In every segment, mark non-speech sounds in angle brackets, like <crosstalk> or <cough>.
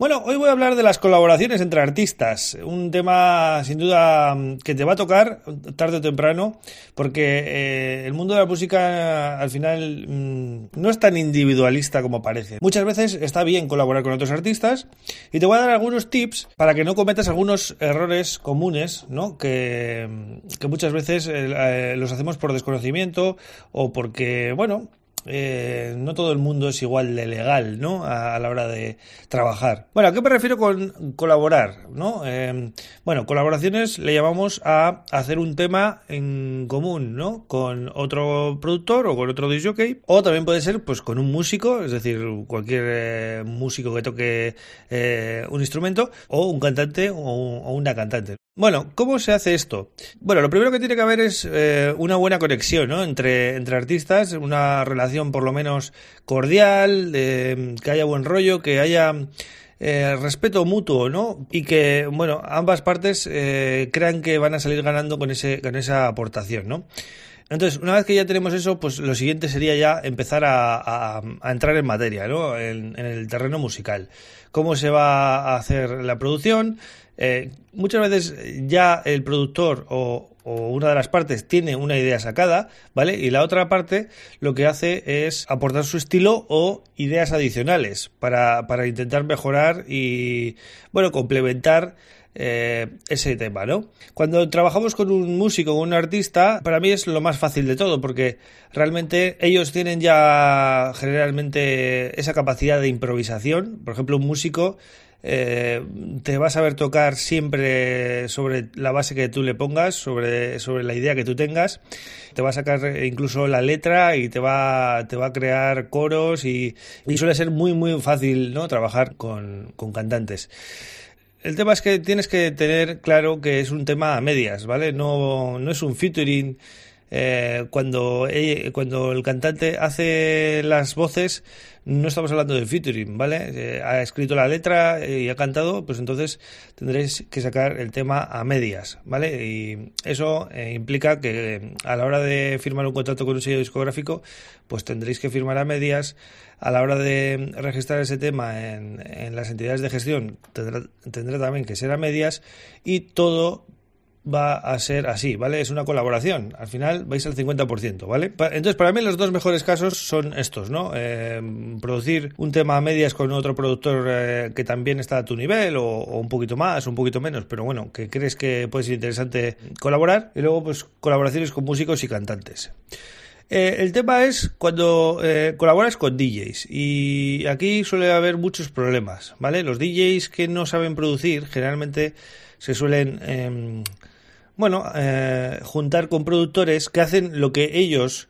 Bueno, hoy voy a hablar de las colaboraciones entre artistas, un tema sin duda que te va a tocar tarde o temprano, porque eh, el mundo de la música al final mm, no es tan individualista como parece. Muchas veces está bien colaborar con otros artistas y te voy a dar algunos tips para que no cometas algunos errores comunes, ¿no? Que, muchas veces eh, los hacemos por desconocimiento o porque, bueno, eh, no todo el mundo es igual de legal, ¿no? A, la hora de trabajar. Bueno, ¿a qué me refiero con colaborar, ¿no? Em, bueno, colaboraciones le llamamos a hacer un tema en común, ¿no? Con otro productor o con otro disjockey, o también puede ser, pues, con un músico, es decir, cualquier eh, músico que toque eh, un instrumento, o un cantante o una cantante. Bueno, ¿cómo se hace esto? Bueno, lo primero que tiene que haber es eh, una buena conexión ¿no? entre, entre artistas, una relación por lo menos cordial, que haya buen rollo, que haya eh, respeto mutuo, ¿no? Y que, bueno, ambas partes eh, crean que van a salir ganando con, ese, con esa aportación, ¿no? Entonces, una vez que ya tenemos eso, pues lo siguiente sería ya empezar a, a, entrar en materia, ¿no? En, en, el terreno musical. ¿Cómo se va a hacer la producción? Eh, muchas veces ya el productor o, una de las partes tiene una idea sacada, ¿vale? Y la otra parte lo que hace es aportar su estilo o ideas adicionales para, para intentar mejorar y, bueno, complementar eh, ese tema, ¿no? Cuando trabajamos con un músico o un artista, para mí es lo más fácil de todo, porque realmente ellos tienen ya generalmente esa capacidad de improvisación. Por ejemplo, un músico eh, te vas a ver tocar siempre sobre la base que tú le pongas, sobre, sobre la idea que tú tengas. Te va a sacar incluso la letra y te va, te va a crear coros y, suele ser muy, muy fácil ¿no? trabajar con, con cantantes. El tema es que tienes que tener claro que es un tema a medias, ¿vale? No, no es un featuring. Eh, cuando, cuando el cantante hace las voces, no estamos hablando de featuring, ¿vale? Eh, ha escrito la letra y ha cantado, pues entonces tendréis que sacar el tema a medias, ¿vale? Y eso eh, implica que a la hora de firmar un contrato con un sello discográfico, pues tendréis que firmar a medias. A la hora de registrar ese tema en, en las entidades de gestión, tendrá, tendrá también que ser a medias y todo va a ser así, ¿vale? Es una colaboración. Al final vais al 50%, ¿vale? Entonces, para mí los dos mejores casos son estos, ¿no? Eh, producir un tema a medias con otro productor eh, que también está a tu nivel o, un poquito más, un poquito menos, pero bueno, que crees que puede ser interesante colaborar. Y luego, pues, colaboraciones con músicos y cantantes. Eh, el tema es cuando colaboras con DJs y aquí suele haber muchos problemas, ¿vale? Los DJs que no saben producir generalmente se suelen em, bueno, eh, juntar con productores que hacen lo que ellos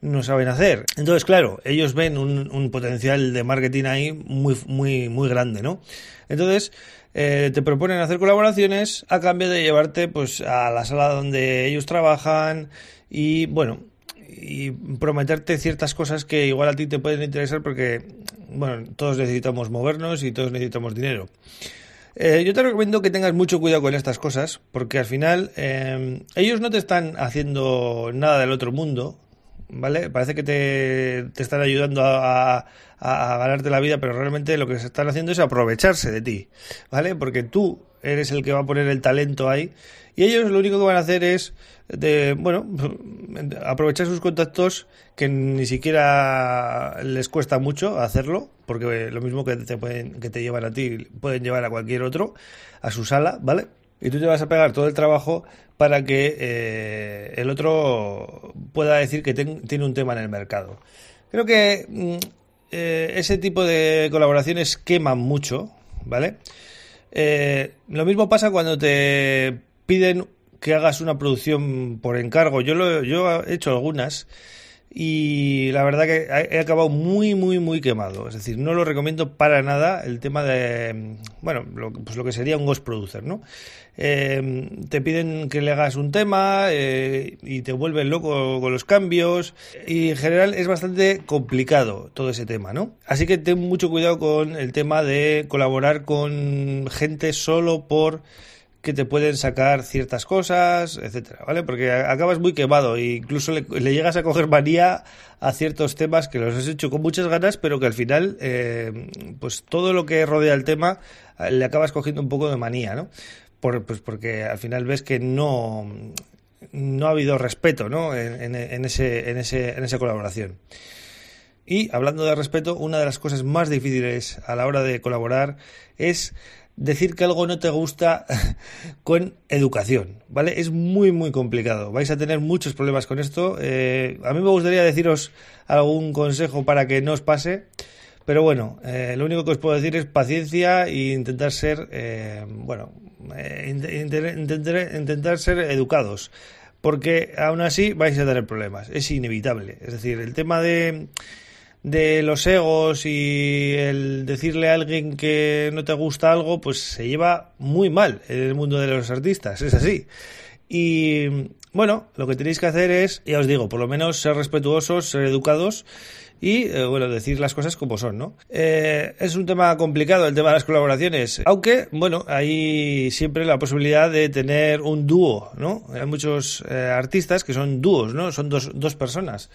no saben hacer. Entonces, claro, ellos ven un, potencial de marketing ahí muy, muy, muy grande, ¿no? Entonces, eh, te proponen hacer colaboraciones a cambio de llevarte pues a la sala donde ellos trabajan y bueno y prometerte ciertas cosas que igual a ti te pueden interesar porque bueno todos necesitamos movernos y todos necesitamos dinero eh, yo te recomiendo que tengas mucho cuidado con estas cosas, porque al final em, ellos no te están haciendo nada del otro mundo, ¿vale? Parece que te, están ayudando a, a, ganarte la vida, pero realmente lo que se están haciendo es aprovecharse de ti, ¿vale? Porque tú eres el que va a poner el talento ahí y ellos lo único que van a hacer es de bueno aprovechar sus contactos que ni siquiera les cuesta mucho hacerlo porque lo mismo que te pueden que te llevan a ti pueden llevar a cualquier otro a su sala vale y tú te vas a pegar todo el trabajo para que eh, el otro pueda decir que tiene un tema en el mercado. Creo que mm, eh, ese tipo de colaboraciones queman mucho vale eh, lo mismo pasa cuando te piden que hagas una producción por encargo. Yo, lo, yo he hecho algunas y la verdad que he acabado muy, muy, muy quemado. Es decir, no lo recomiendo para nada el tema de, bueno, lo, pues lo que sería un Ghost Producer, ¿no? Eh, te piden que le hagas un tema eh, y te vuelven loco con los cambios y en general es bastante complicado todo ese tema, ¿no? Así que ten mucho cuidado con el tema de colaborar con gente solo por que te pueden sacar ciertas cosas, etcétera, ¿vale? Porque acabas muy quemado e incluso le, llegas a coger manía a ciertos temas que los has hecho con muchas ganas, pero que al final, eh, pues todo lo que rodea el tema eh, le acabas cogiendo un poco de manía, ¿no? Por, pues porque al final ves que no, no ha habido respeto, ¿no? En, en, ese, en, ese, en esa colaboración. Y hablando de respeto, una de las cosas más difíciles a la hora de colaborar es decir que algo no te gusta <laughs> con educación, ¿vale? Es muy, muy complicado. Vais a tener muchos problemas con esto. Eh, a mí me gustaría deciros algún consejo para que no os pase. Pero bueno, eh, lo único que os puedo decir es paciencia e intentar ser, eh, bueno, intentar, intentar ser educados. Porque aún así vais a tener problemas. Es inevitable. Es decir, el tema de de los egos y el decirle a alguien que no te gusta algo, pues se lleva muy mal en el mundo de los artistas, es así. Y bueno, lo que tenéis que hacer es, ya os digo, por lo menos ser respetuosos, ser educados y, eh, bueno, decir las cosas como son, ¿no? Eh, es un tema complicado el tema de las colaboraciones, aunque, bueno, hay siempre la posibilidad de tener un dúo, ¿no? Hay muchos eh, artistas que son dúos, ¿no? Son dos, dos personas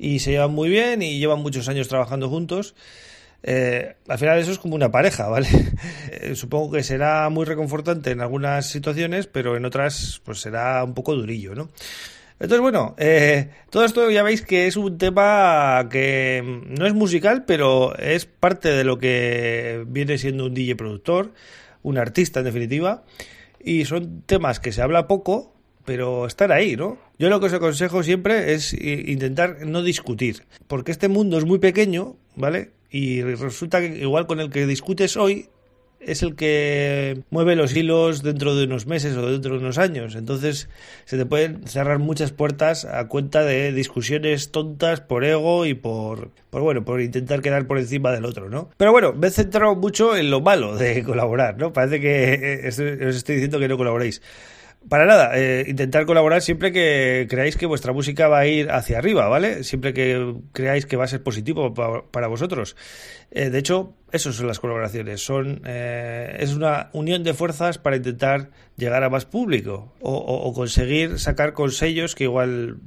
y se llevan muy bien y llevan muchos años trabajando juntos. Eh, al final eso es como una pareja, ¿vale? <laughs> Eh, supongo que será muy reconfortante en algunas situaciones, pero en otras pues será un poco durillo, ¿no? Entonces, bueno, eh, todo esto ya veis que es un tema que no es musical, pero es parte de lo que viene siendo un DJ productor, un artista en definitiva, y son temas que se habla poco, pero estar ahí, ¿no? Yo lo que os aconsejo siempre es intentar no discutir, porque este mundo es muy pequeño, ¿vale? Y resulta que igual con el que discutes hoy es el que mueve los hilos dentro de unos meses o dentro de unos años. Entonces se te pueden cerrar muchas puertas a cuenta de discusiones tontas por ego y por, bueno, por intentar quedar por encima del otro, ¿no? Pero bueno, me he centrado mucho en lo malo de <laughs> colaborar, ¿no? Parece que os estoy diciendo que no colaboréis. Para nada, eh, intentar colaborar siempre que creáis que vuestra música va a ir hacia arriba, ¿vale? Siempre que creáis que va a ser positivo para vosotros. Eh, de hecho, eso son las colaboraciones. Son, eh, es una unión de fuerzas para intentar llegar a más público o, conseguir sacar con sellos que igual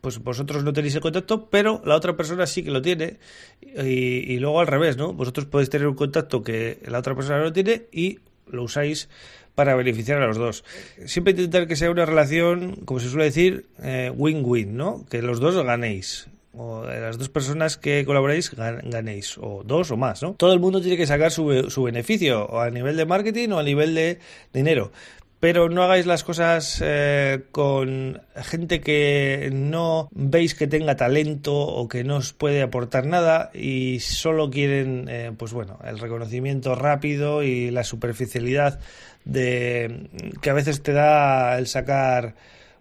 pues vosotros no tenéis el contacto, pero la otra persona sí que lo tiene. Y, y, luego al revés, ¿no? Vosotros podéis tener un contacto que la otra persona no tiene y lo usáis para beneficiar a los dos. Siempre intentar que sea una relación, como se suele decir, eh, win-win, ¿no? Que los dos ganéis o las dos personas que colaboréis ganéis, o dos o más, ¿no? Todo el mundo tiene que sacar su, su beneficio, o a nivel de marketing o a nivel de dinero. Pero no hagáis las cosas eh, con gente que no veis que tenga talento o que no os puede aportar nada y solo quieren, eh, pues bueno, el reconocimiento rápido y la superficialidad de que a veces te da el sacar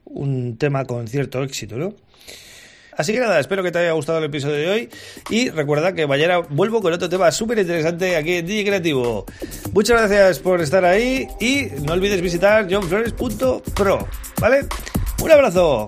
un tema con cierto éxito, ¿no? Así que nada, espero que te haya gustado el episodio de hoy y recuerda que mañana vuelvo con otro tema súper interesante aquí en DJ Creativo. Muchas gracias por estar ahí y no olvides visitar johnflores.pro, ¿vale? Un abrazo.